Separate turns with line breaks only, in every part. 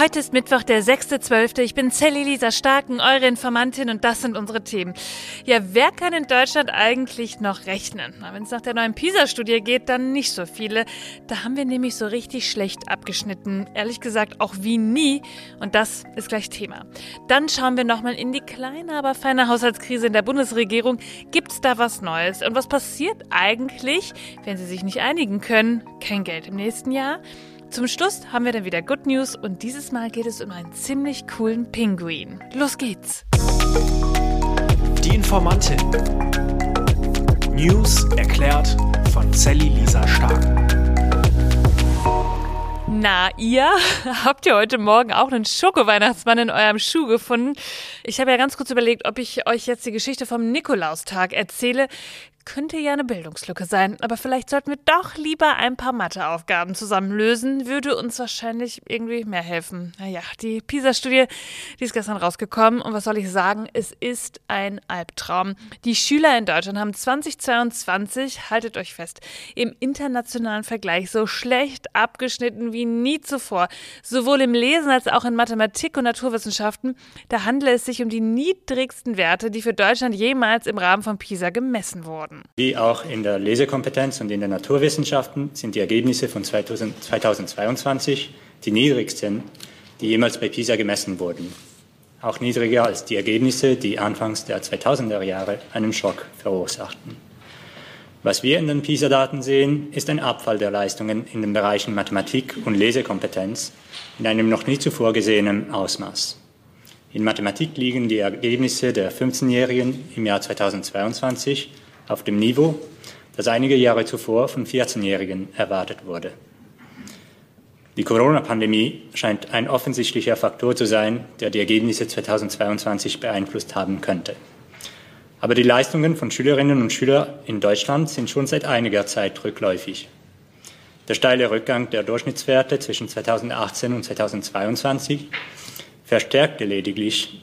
Heute ist Mittwoch, der 6.12. Ich bin Sally Lisa Starken, eure Informantin und das sind unsere Themen. Ja, wer kann in Deutschland eigentlich noch rechnen? Wenn es nach der neuen PISA-Studie geht, dann nicht so viele. Da haben wir nämlich so richtig schlecht abgeschnitten. Ehrlich gesagt auch wie nie. Und das ist gleich Thema. Dann schauen wir nochmal in die kleine, aber feine Haushaltskrise in der Bundesregierung. Gibt es da was Neues? Und was passiert eigentlich, wenn sie sich nicht einigen können? Kein Geld im nächsten Jahr? Zum Schluss haben wir dann wieder Good News und dieses Mal geht es um einen ziemlich coolen Pinguin. Los geht's!
Die Informantin. News erklärt von Sally Lisa Stark.
Na, ihr habt ihr heute Morgen auch einen Schoko-Weihnachtsmann in eurem Schuh gefunden? Ich habe ja ganz kurz überlegt, ob ich euch jetzt die Geschichte vom Nikolaustag erzähle könnte ja eine Bildungslücke sein, aber vielleicht sollten wir doch lieber ein paar Matheaufgaben zusammen lösen, würde uns wahrscheinlich irgendwie mehr helfen. Naja, die PISA-Studie, die ist gestern rausgekommen und was soll ich sagen, es ist ein Albtraum. Die Schüler in Deutschland haben 2022, haltet euch fest, im internationalen Vergleich so schlecht abgeschnitten wie nie zuvor. Sowohl im Lesen als auch in Mathematik und Naturwissenschaften, da handelt es sich um die niedrigsten Werte, die für Deutschland jemals im Rahmen von PISA gemessen wurden.
Wie auch in der Lesekompetenz und in den Naturwissenschaften sind die Ergebnisse von 2000, 2022 die niedrigsten, die jemals bei PISA gemessen wurden. Auch niedriger als die Ergebnisse, die anfangs der 2000er Jahre einen Schock verursachten. Was wir in den PISA-Daten sehen, ist ein Abfall der Leistungen in den Bereichen Mathematik und Lesekompetenz in einem noch nie zuvor gesehenen Ausmaß. In Mathematik liegen die Ergebnisse der 15-Jährigen im Jahr 2022 auf dem Niveau, das einige Jahre zuvor von 14-Jährigen erwartet wurde. Die Corona-Pandemie scheint ein offensichtlicher Faktor zu sein, der die Ergebnisse 2022 beeinflusst haben könnte. Aber die Leistungen von Schülerinnen und Schülern in Deutschland sind schon seit einiger Zeit rückläufig. Der steile Rückgang der Durchschnittswerte zwischen 2018 und 2022 verstärkte lediglich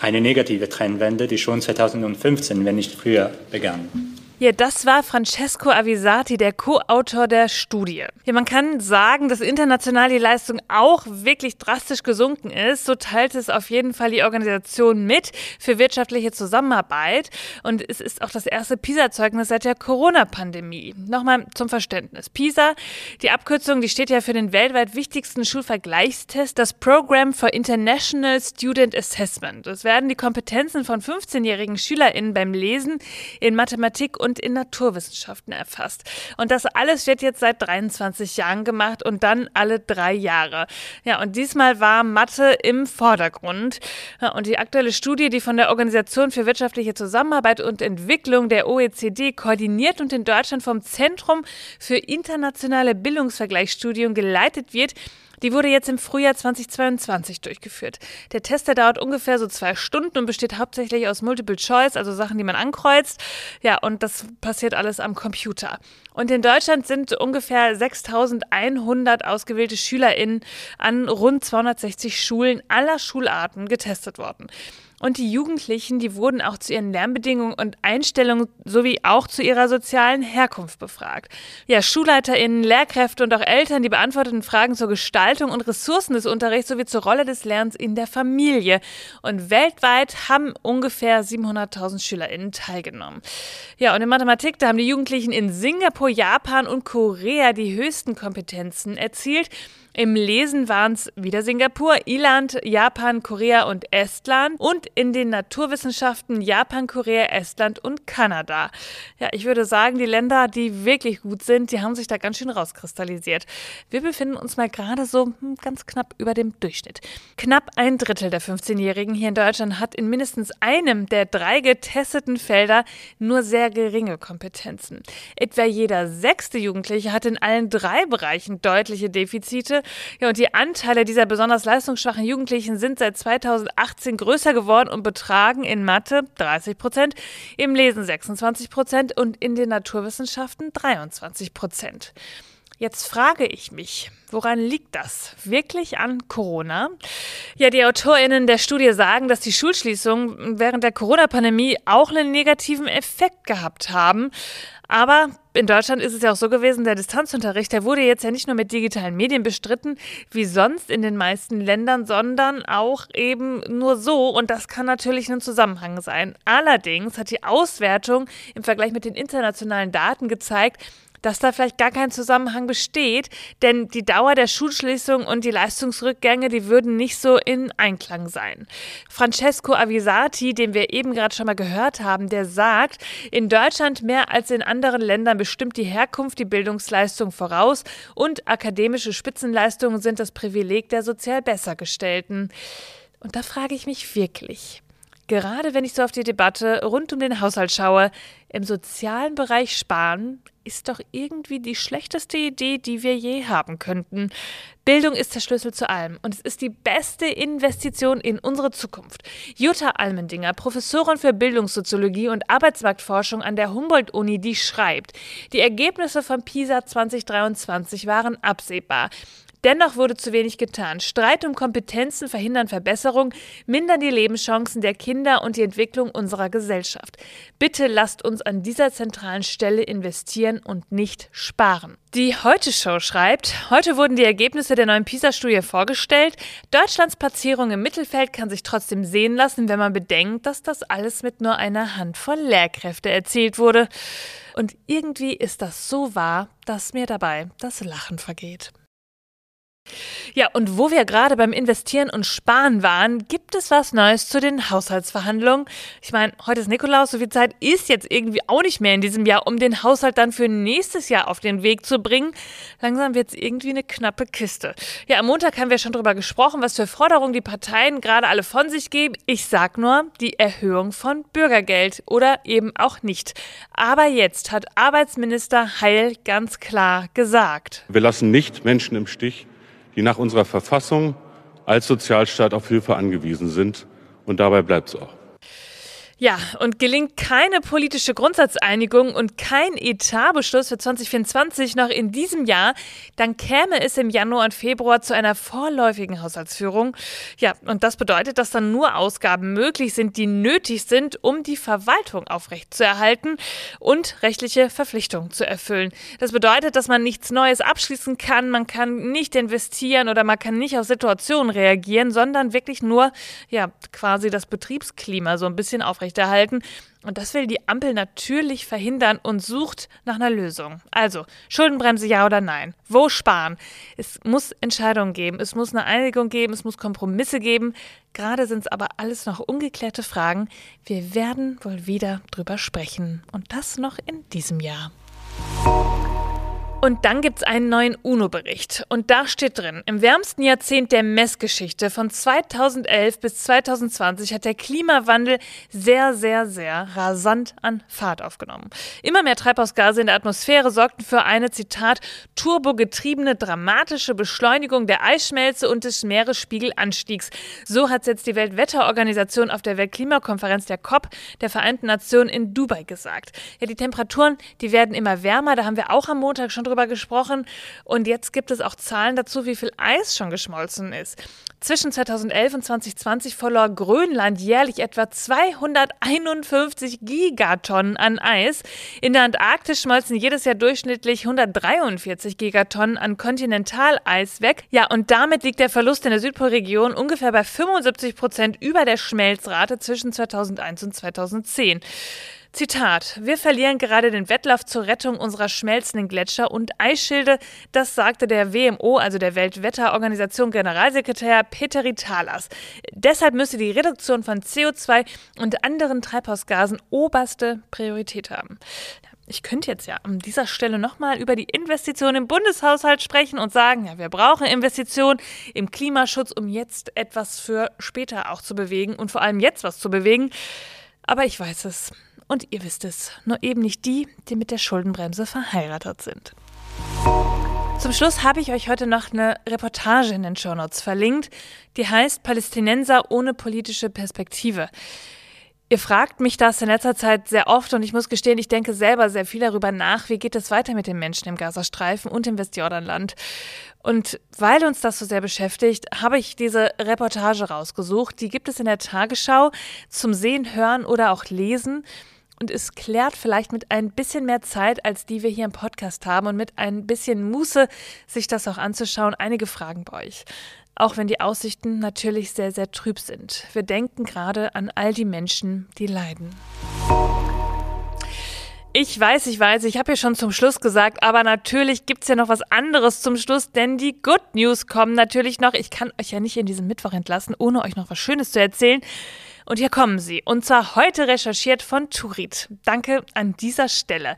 eine negative Trendwende, die schon 2015, wenn nicht früher, begann.
Ja, das war Francesco Avisati, der Co-Autor der Studie. Ja, man kann sagen, dass international die Leistung auch wirklich drastisch gesunken ist. So teilt es auf jeden Fall die Organisation mit für wirtschaftliche Zusammenarbeit. Und es ist auch das erste PISA-Zeugnis seit der Corona-Pandemie. Nochmal zum Verständnis. PISA, die Abkürzung, die steht ja für den weltweit wichtigsten Schulvergleichstest, das Program for International Student Assessment. Es werden die Kompetenzen von 15-jährigen SchülerInnen beim Lesen in Mathematik und in Naturwissenschaften erfasst. Und das alles wird jetzt seit 23 Jahren gemacht und dann alle drei Jahre. Ja, und diesmal war Mathe im Vordergrund. Ja, und die aktuelle Studie, die von der Organisation für wirtschaftliche Zusammenarbeit und Entwicklung der OECD koordiniert und in Deutschland vom Zentrum für internationale Bildungsvergleichsstudien geleitet wird, die wurde jetzt im Frühjahr 2022 durchgeführt. Der Test, der dauert ungefähr so zwei Stunden und besteht hauptsächlich aus Multiple Choice, also Sachen, die man ankreuzt. Ja, und das passiert alles am Computer. Und in Deutschland sind ungefähr 6100 ausgewählte SchülerInnen an rund 260 Schulen aller Schularten getestet worden. Und die Jugendlichen, die wurden auch zu ihren Lernbedingungen und Einstellungen sowie auch zu ihrer sozialen Herkunft befragt. Ja, SchulleiterInnen, Lehrkräfte und auch Eltern, die beantworteten Fragen zur Gestaltung und Ressourcen des Unterrichts sowie zur Rolle des Lernens in der Familie. Und weltweit haben ungefähr 700.000 SchülerInnen teilgenommen. Ja, und in Mathematik, da haben die Jugendlichen in Singapur, Japan und Korea die höchsten Kompetenzen erzielt. Im Lesen waren es wieder Singapur, Irland, Japan, Korea und Estland und in den Naturwissenschaften Japan, Korea, Estland und Kanada. Ja, ich würde sagen, die Länder, die wirklich gut sind, die haben sich da ganz schön rauskristallisiert. Wir befinden uns mal gerade so hm, ganz knapp über dem Durchschnitt. Knapp ein Drittel der 15-Jährigen hier in Deutschland hat in mindestens einem der drei getesteten Felder nur sehr geringe Kompetenzen. Etwa jeder sechste Jugendliche hat in allen drei Bereichen deutliche Defizite ja, und die Anteile dieser besonders leistungsschwachen Jugendlichen sind seit 2018 größer geworden und betragen in Mathe 30 Prozent, im Lesen 26 Prozent und in den Naturwissenschaften 23 Prozent. Jetzt frage ich mich, woran liegt das? Wirklich an Corona? Ja, die AutorInnen der Studie sagen, dass die Schulschließungen während der Corona-Pandemie auch einen negativen Effekt gehabt haben. Aber in Deutschland ist es ja auch so gewesen, der Distanzunterricht, der wurde jetzt ja nicht nur mit digitalen Medien bestritten, wie sonst in den meisten Ländern, sondern auch eben nur so. Und das kann natürlich ein Zusammenhang sein. Allerdings hat die Auswertung im Vergleich mit den internationalen Daten gezeigt, dass da vielleicht gar kein Zusammenhang besteht, denn die Dauer der Schulschließung und die Leistungsrückgänge, die würden nicht so in Einklang sein. Francesco Avisati, den wir eben gerade schon mal gehört haben, der sagt, in Deutschland mehr als in anderen Ländern bestimmt die Herkunft die Bildungsleistung voraus und akademische Spitzenleistungen sind das Privileg der sozial Bessergestellten. Und da frage ich mich wirklich, Gerade wenn ich so auf die Debatte rund um den Haushalt schaue, im sozialen Bereich sparen ist doch irgendwie die schlechteste Idee, die wir je haben könnten. Bildung ist der Schlüssel zu allem und es ist die beste Investition in unsere Zukunft. Jutta Almendinger, Professorin für Bildungssoziologie und Arbeitsmarktforschung an der Humboldt-Uni, die schreibt, die Ergebnisse von PISA 2023 waren absehbar. Dennoch wurde zu wenig getan. Streit um Kompetenzen verhindern Verbesserung, mindern die Lebenschancen der Kinder und die Entwicklung unserer Gesellschaft. Bitte lasst uns an dieser zentralen Stelle investieren und nicht sparen. Die Heute-Show schreibt, heute wurden die Ergebnisse der neuen PISA-Studie vorgestellt. Deutschlands Platzierung im Mittelfeld kann sich trotzdem sehen lassen, wenn man bedenkt, dass das alles mit nur einer Handvoll Lehrkräfte erzielt wurde. Und irgendwie ist das so wahr, dass mir dabei das Lachen vergeht. Ja, und wo wir gerade beim Investieren und Sparen waren, gibt es was Neues zu den Haushaltsverhandlungen. Ich meine, heute ist Nikolaus, so viel Zeit ist jetzt irgendwie auch nicht mehr in diesem Jahr, um den Haushalt dann für nächstes Jahr auf den Weg zu bringen. Langsam wird es irgendwie eine knappe Kiste. Ja, am Montag haben wir schon drüber gesprochen, was für Forderungen die Parteien gerade alle von sich geben. Ich sag nur, die Erhöhung von Bürgergeld oder eben auch nicht. Aber jetzt hat Arbeitsminister Heil ganz klar gesagt.
Wir lassen nicht Menschen im Stich die nach unserer Verfassung als Sozialstaat auf Hilfe angewiesen sind. Und dabei bleibt es auch.
Ja, und gelingt keine politische Grundsatzeinigung und kein Etatbeschluss für 2024 noch in diesem Jahr, dann käme es im Januar und Februar zu einer vorläufigen Haushaltsführung. Ja, und das bedeutet, dass dann nur Ausgaben möglich sind, die nötig sind, um die Verwaltung aufrechtzuerhalten und rechtliche Verpflichtungen zu erfüllen. Das bedeutet, dass man nichts Neues abschließen kann, man kann nicht investieren oder man kann nicht auf Situationen reagieren, sondern wirklich nur, ja, quasi das Betriebsklima so ein bisschen aufrechtzuerhalten aufrechterhalten. Und das will die Ampel natürlich verhindern und sucht nach einer Lösung. Also, Schuldenbremse ja oder nein? Wo sparen? Es muss Entscheidungen geben, es muss eine Einigung geben, es muss Kompromisse geben. Gerade sind es aber alles noch ungeklärte Fragen. Wir werden wohl wieder drüber sprechen. Und das noch in diesem Jahr. Und dann gibt es einen neuen UNO-Bericht. Und da steht drin, im wärmsten Jahrzehnt der Messgeschichte von 2011 bis 2020 hat der Klimawandel sehr, sehr, sehr rasant an Fahrt aufgenommen. Immer mehr Treibhausgase in der Atmosphäre sorgten für eine, Zitat, turbogetriebene dramatische Beschleunigung der Eisschmelze und des Meeresspiegelanstiegs. So hat es jetzt die Weltwetterorganisation auf der Weltklimakonferenz der COP der Vereinten Nationen in Dubai gesagt. Ja, die Temperaturen, die werden immer wärmer. Da haben wir auch am Montag schon drüber drüber gesprochen. Und jetzt gibt es auch Zahlen dazu, wie viel Eis schon geschmolzen ist. Zwischen 2011 und 2020 verlor Grönland jährlich etwa 251 Gigatonnen an Eis. In der Antarktis schmolzen jedes Jahr durchschnittlich 143 Gigatonnen an Kontinentaleis weg. Ja, und damit liegt der Verlust in der Südpolregion ungefähr bei 75 Prozent über der Schmelzrate zwischen 2001 und 2010. Zitat: Wir verlieren gerade den Wettlauf zur Rettung unserer schmelzenden Gletscher und Eisschilde. Das sagte der WMO, also der Weltwetterorganisation Generalsekretär Peteri Talas. Deshalb müsse die Reduktion von CO2 und anderen Treibhausgasen oberste Priorität haben. Ich könnte jetzt ja an dieser Stelle nochmal über die Investitionen im Bundeshaushalt sprechen und sagen, ja, wir brauchen Investitionen im Klimaschutz, um jetzt etwas für später auch zu bewegen und vor allem jetzt was zu bewegen. Aber ich weiß es. Und ihr wisst es, nur eben nicht die, die mit der Schuldenbremse verheiratet sind. Zum Schluss habe ich euch heute noch eine Reportage in den Shownotes verlinkt, die heißt Palästinenser ohne politische Perspektive. Ihr fragt mich das in letzter Zeit sehr oft und ich muss gestehen, ich denke selber sehr viel darüber nach, wie geht es weiter mit den Menschen im Gazastreifen und im Westjordanland. Und weil uns das so sehr beschäftigt, habe ich diese Reportage rausgesucht. Die gibt es in der Tagesschau zum Sehen, Hören oder auch Lesen. Und es klärt vielleicht mit ein bisschen mehr Zeit, als die wir hier im Podcast haben und mit ein bisschen Muße, sich das auch anzuschauen, einige Fragen bei euch. Auch wenn die Aussichten natürlich sehr, sehr trüb sind. Wir denken gerade an all die Menschen, die leiden. Ich weiß, ich weiß, ich habe ja schon zum Schluss gesagt, aber natürlich gibt's ja noch was anderes zum Schluss, denn die Good News kommen natürlich noch. Ich kann euch ja nicht in diesen Mittwoch entlassen, ohne euch noch was Schönes zu erzählen. Und hier kommen sie. Und zwar heute recherchiert von Turit. Danke an dieser Stelle.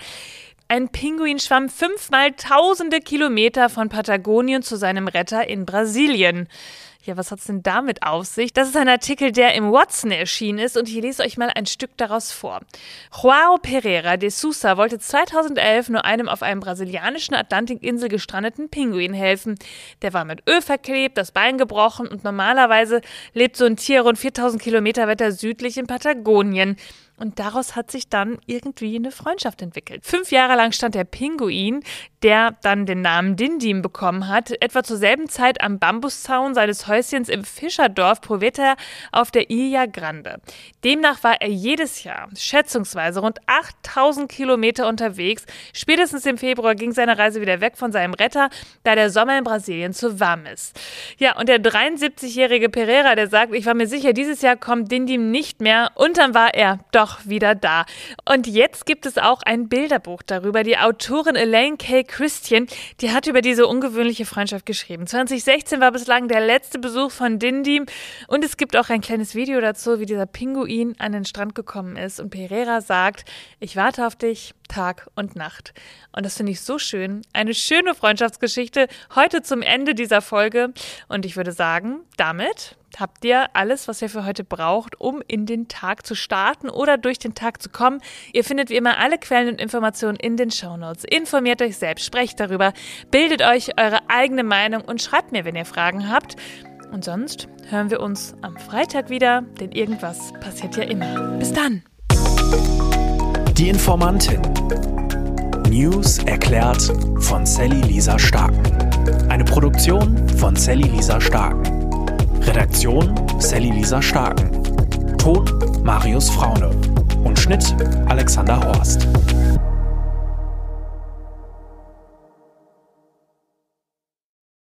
Ein Pinguin schwamm fünfmal tausende Kilometer von Patagonien zu seinem Retter in Brasilien. Ja, was hat's denn damit auf sich? Das ist ein Artikel, der im Watson erschienen ist und ich lese euch mal ein Stück daraus vor. Joao Pereira de Sousa wollte 2011 nur einem auf einem brasilianischen Atlantikinsel gestrandeten Pinguin helfen. Der war mit Öl verklebt, das Bein gebrochen und normalerweise lebt so ein Tier rund 4000 Kilometer weiter südlich in Patagonien. Und daraus hat sich dann irgendwie eine Freundschaft entwickelt. Fünf Jahre lang stand der Pinguin, der dann den Namen Dindim bekommen hat, etwa zur selben Zeit am Bambuszaun seines Häuschens im Fischerdorf Proveta auf der Ilha Grande. Demnach war er jedes Jahr schätzungsweise rund 8000 Kilometer unterwegs. Spätestens im Februar ging seine Reise wieder weg von seinem Retter, da der Sommer in Brasilien zu warm ist. Ja, und der 73-jährige Pereira, der sagt, ich war mir sicher, dieses Jahr kommt Dindim nicht mehr. Und dann war er doch doch wieder da. Und jetzt gibt es auch ein Bilderbuch darüber. Die Autorin Elaine K. Christian, die hat über diese ungewöhnliche Freundschaft geschrieben. 2016 war bislang der letzte Besuch von Dindim und es gibt auch ein kleines Video dazu, wie dieser Pinguin an den Strand gekommen ist und Pereira sagt, ich warte auf dich Tag und Nacht. Und das finde ich so schön. Eine schöne Freundschaftsgeschichte heute zum Ende dieser Folge. Und ich würde sagen, damit habt ihr alles, was ihr für heute braucht, um in den Tag zu starten oder durch den Tag zu kommen. Ihr findet wie immer alle Quellen und Informationen in den Shownotes. Informiert euch selbst, sprecht darüber, bildet euch eure eigene Meinung und schreibt mir, wenn ihr Fragen habt. Und sonst hören wir uns am Freitag wieder, denn irgendwas passiert ja immer. Bis dann!
Die Informantin. News erklärt von Sally Lisa Starken. Eine Produktion von Sally Lisa Starken. Redaktion Sally Lisa Starken. Ton Marius Fraune. Und Schnitt Alexander Horst.